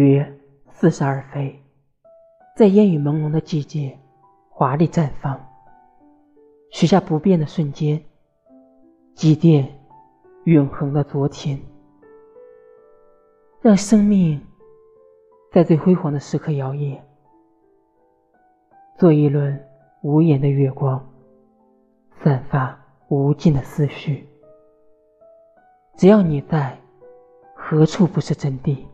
月似是而飞，在烟雨朦胧的季节华丽绽放，许下不变的瞬间，祭奠永恒的昨天，让生命在最辉煌的时刻摇曳，做一轮无言的月光，散发无尽的思绪。只要你在，何处不是真谛？